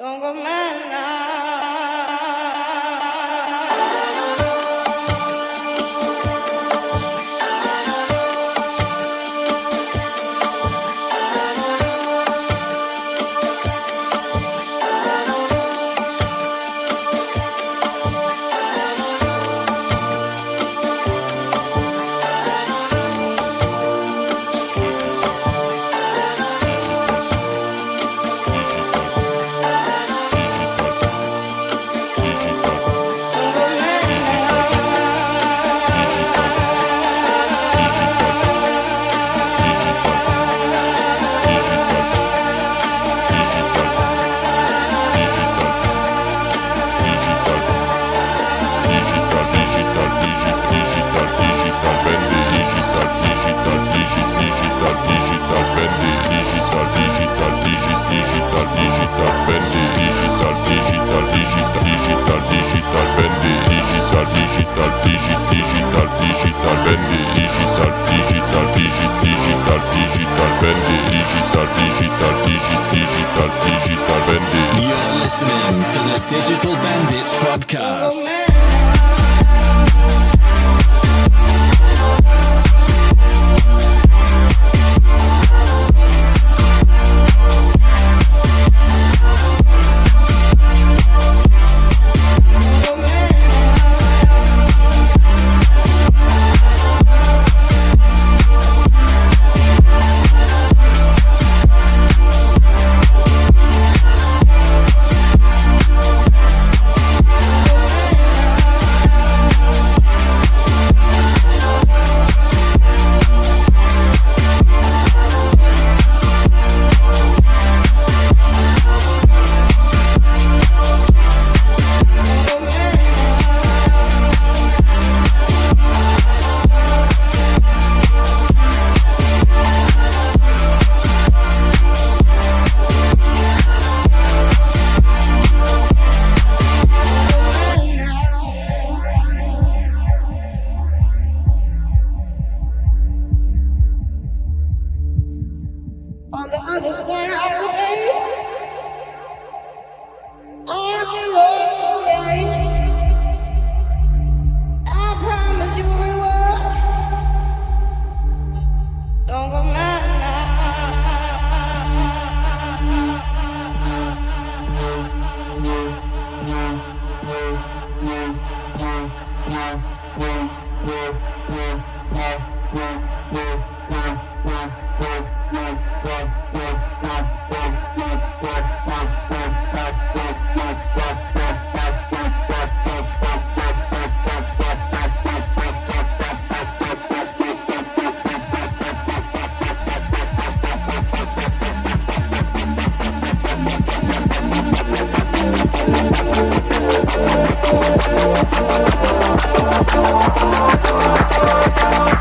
Don't go mad now. digital, digital, digital, bendy, digital, digital, digital, digital, bendy, digital, digital, digital, digital, bendy. You're listening to the Digital Bandits podcast.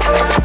Yeah.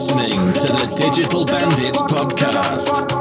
Set to the Digital Bandits up,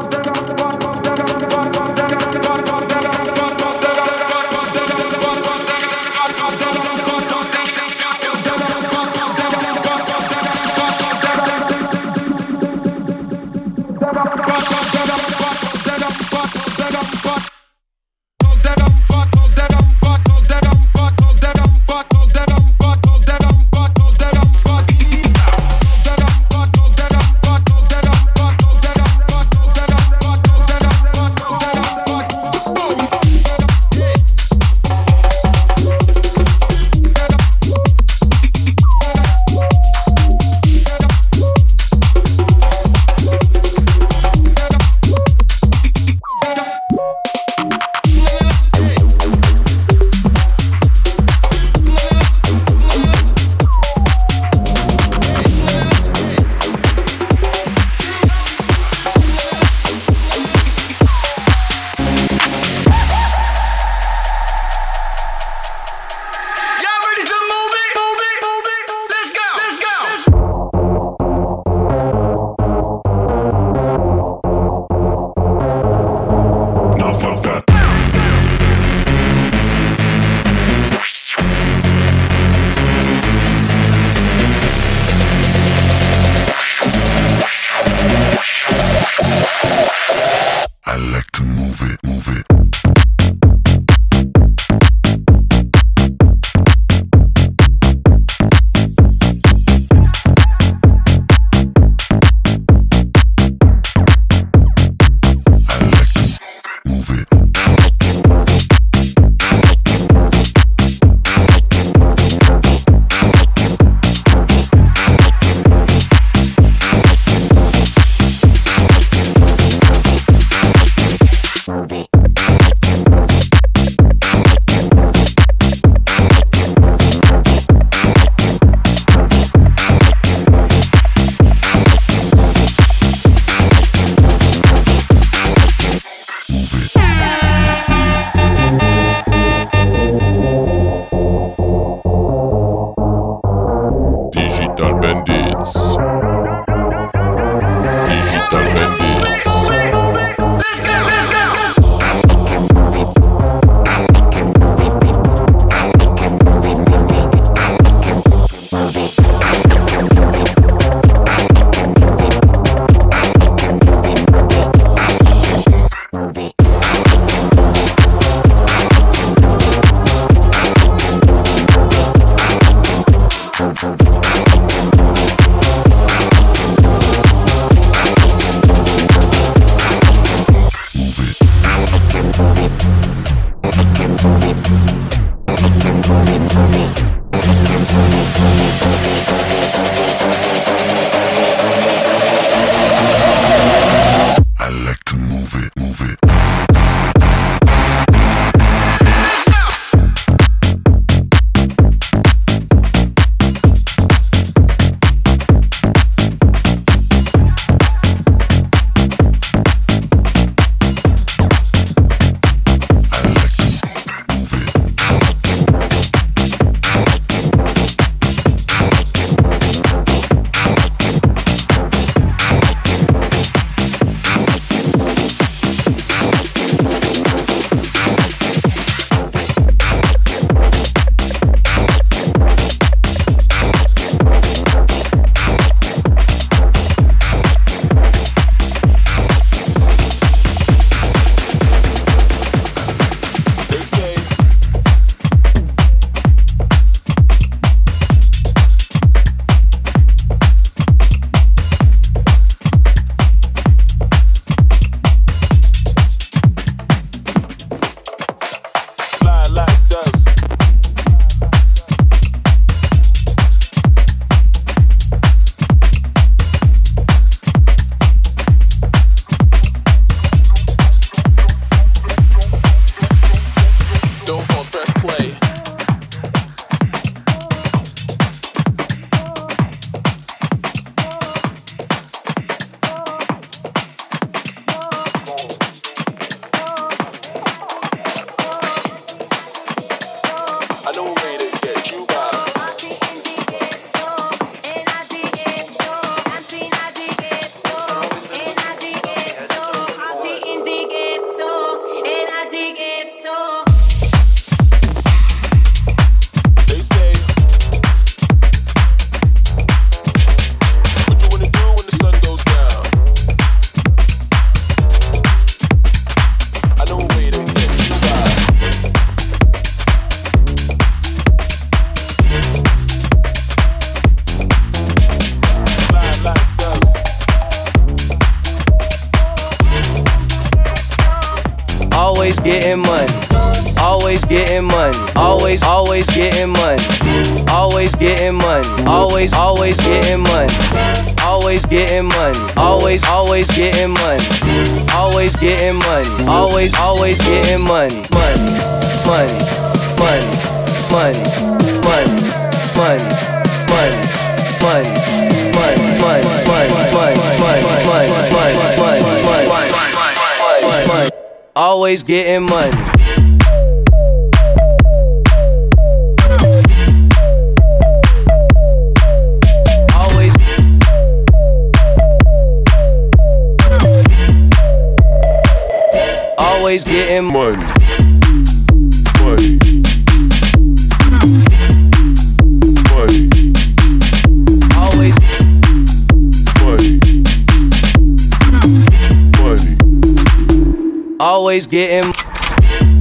always getting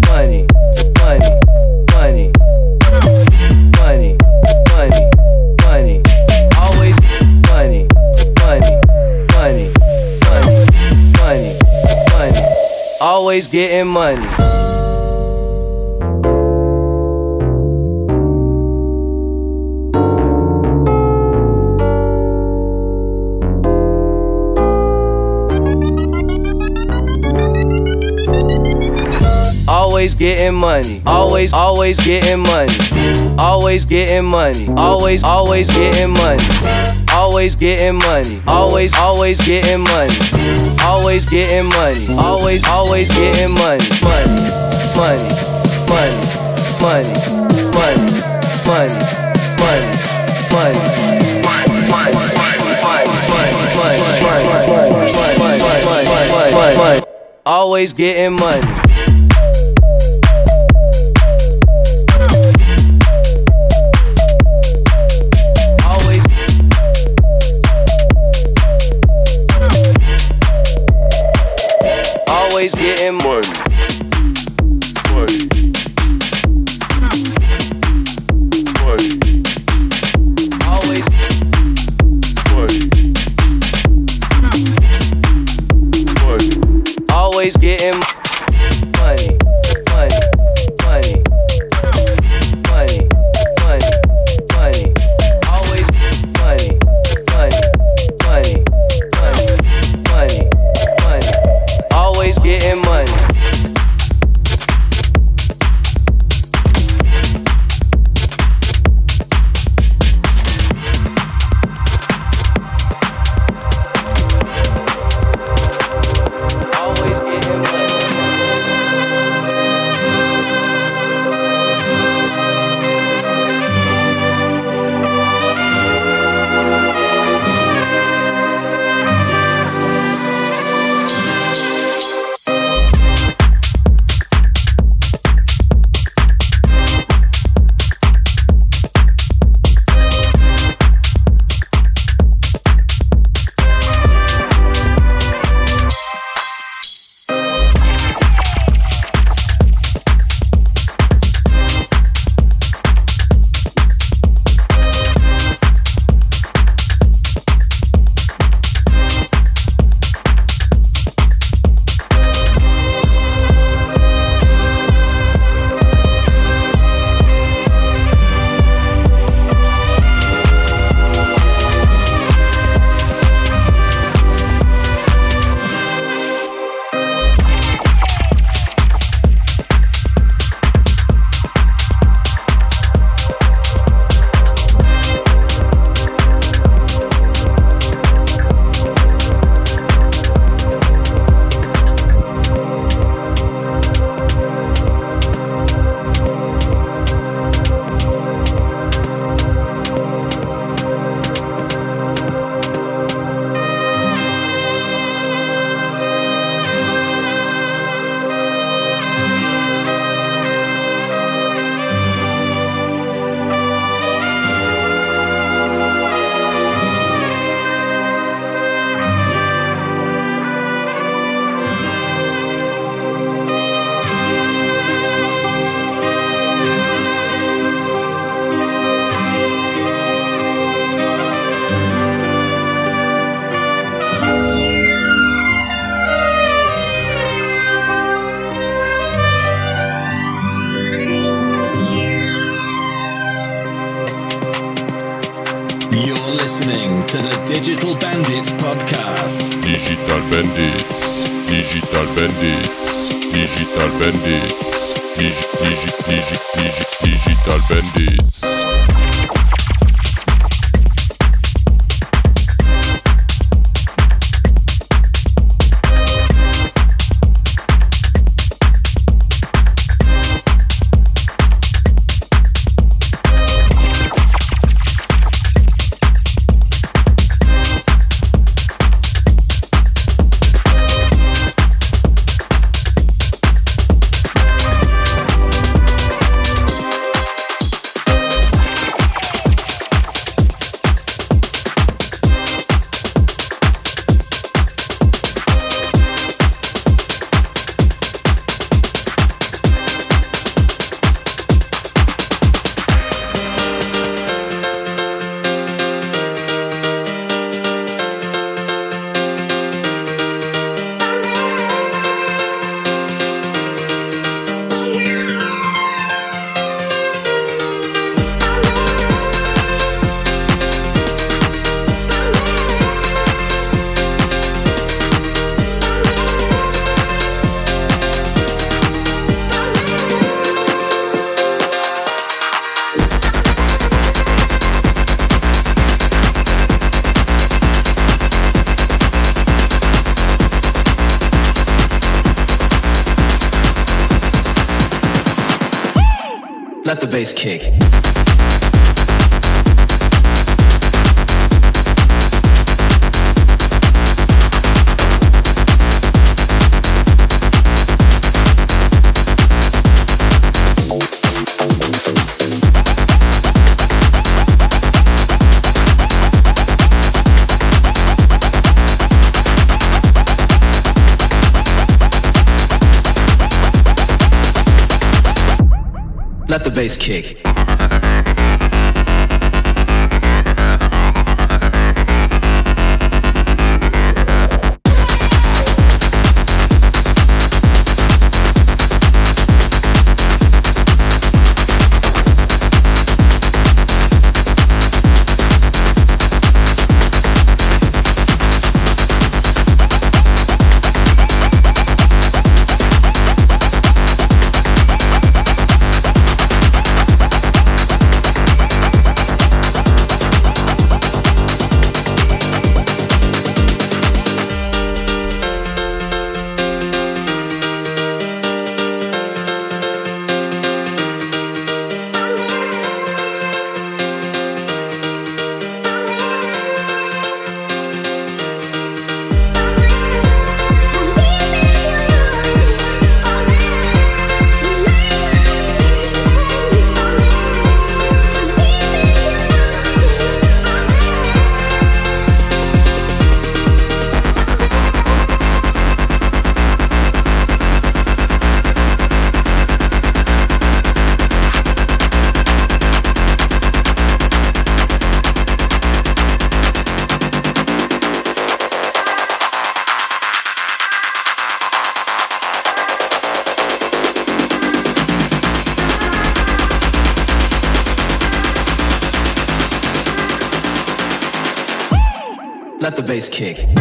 money. Money. Money. Money. Money. Money. Always money. Money. Money. Money. Money. Money. Always getting money. Getting money. Always, always getting money. Always getting money. Always, always getting money. Always getting money. Always, always getting money. Always getting money. Always, always getting money. Money, money, money, money, money, money, money, money. Always getting money. Bass kick. Bass kick. Bass kick.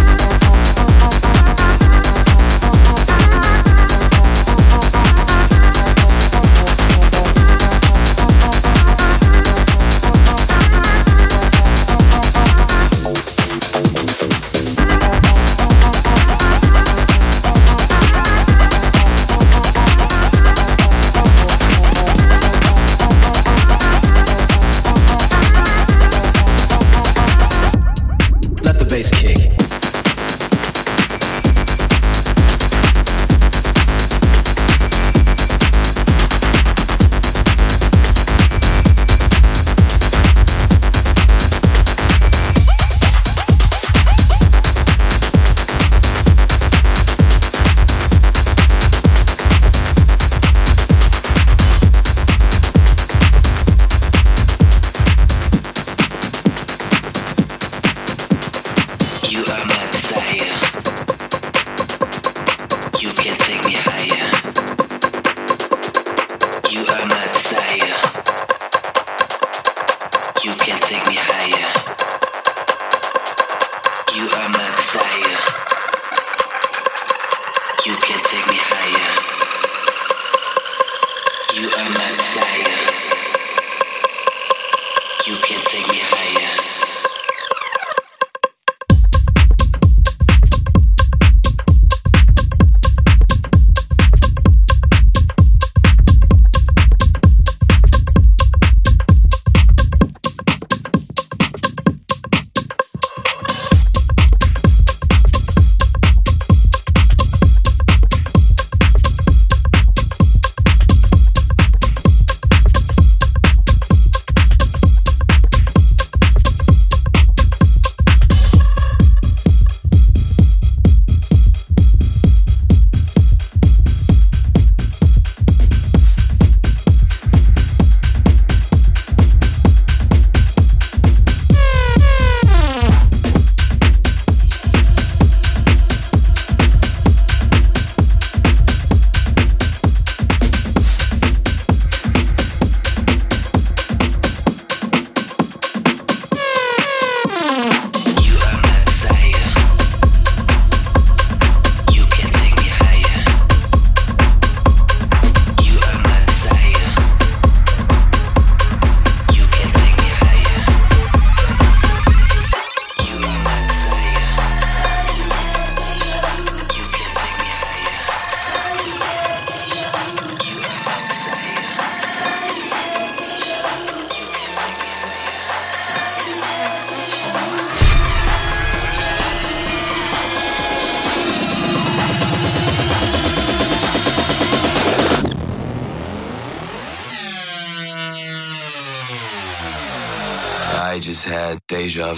Had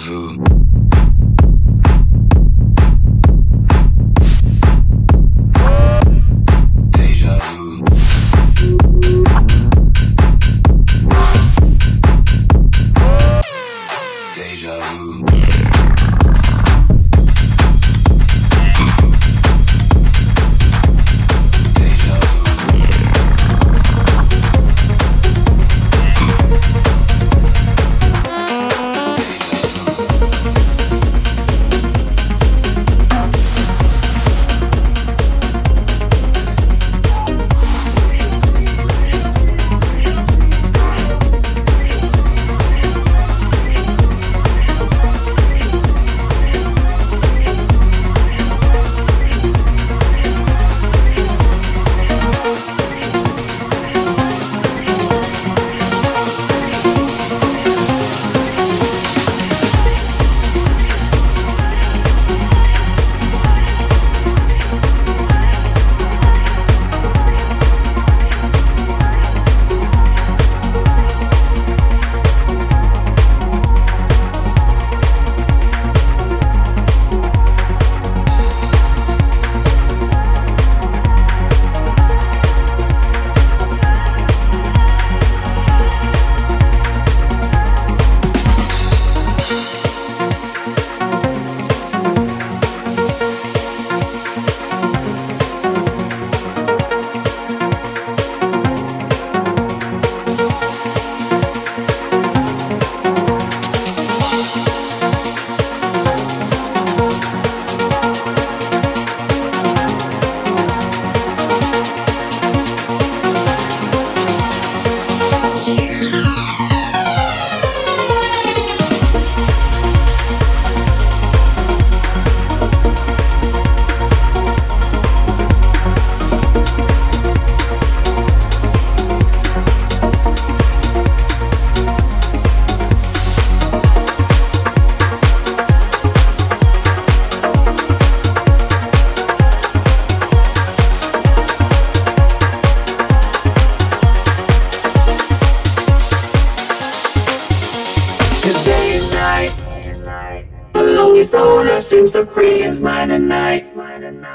stoner seems free his mind at night.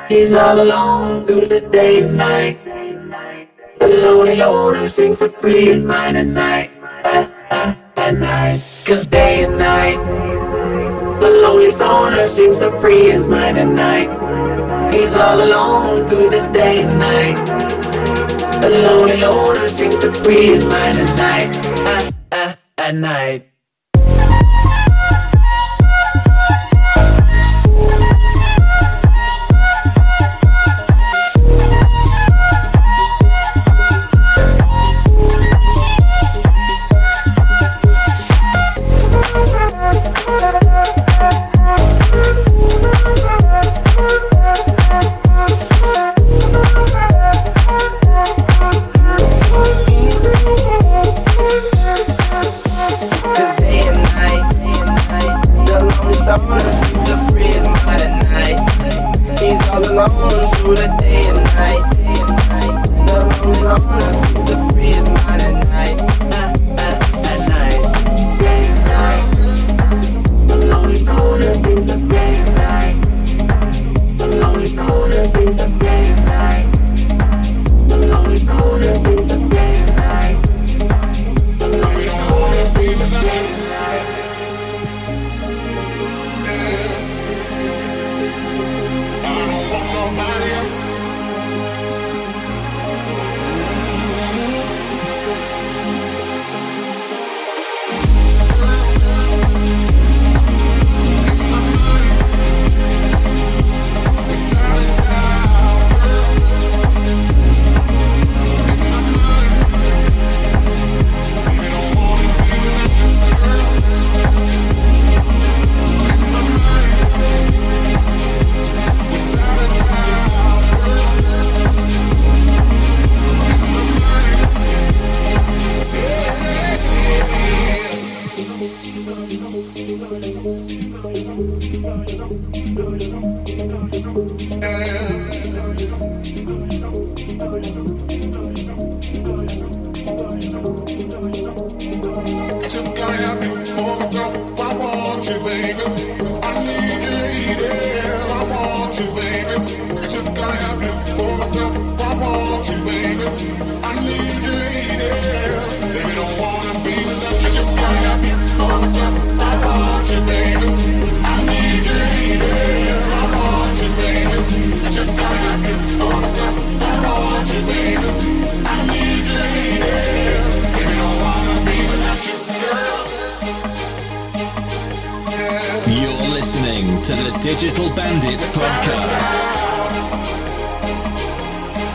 He's all alone through the day and night. The lonely loner seems to free his mind at night. At, at, at night. Cause day and night, the lonely stoner seems to free his mind at night. He's all alone through the day and night. The lonely loner seems to free his mind at night. At night.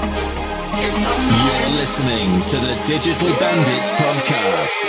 You're listening to the Digital Bandits podcast.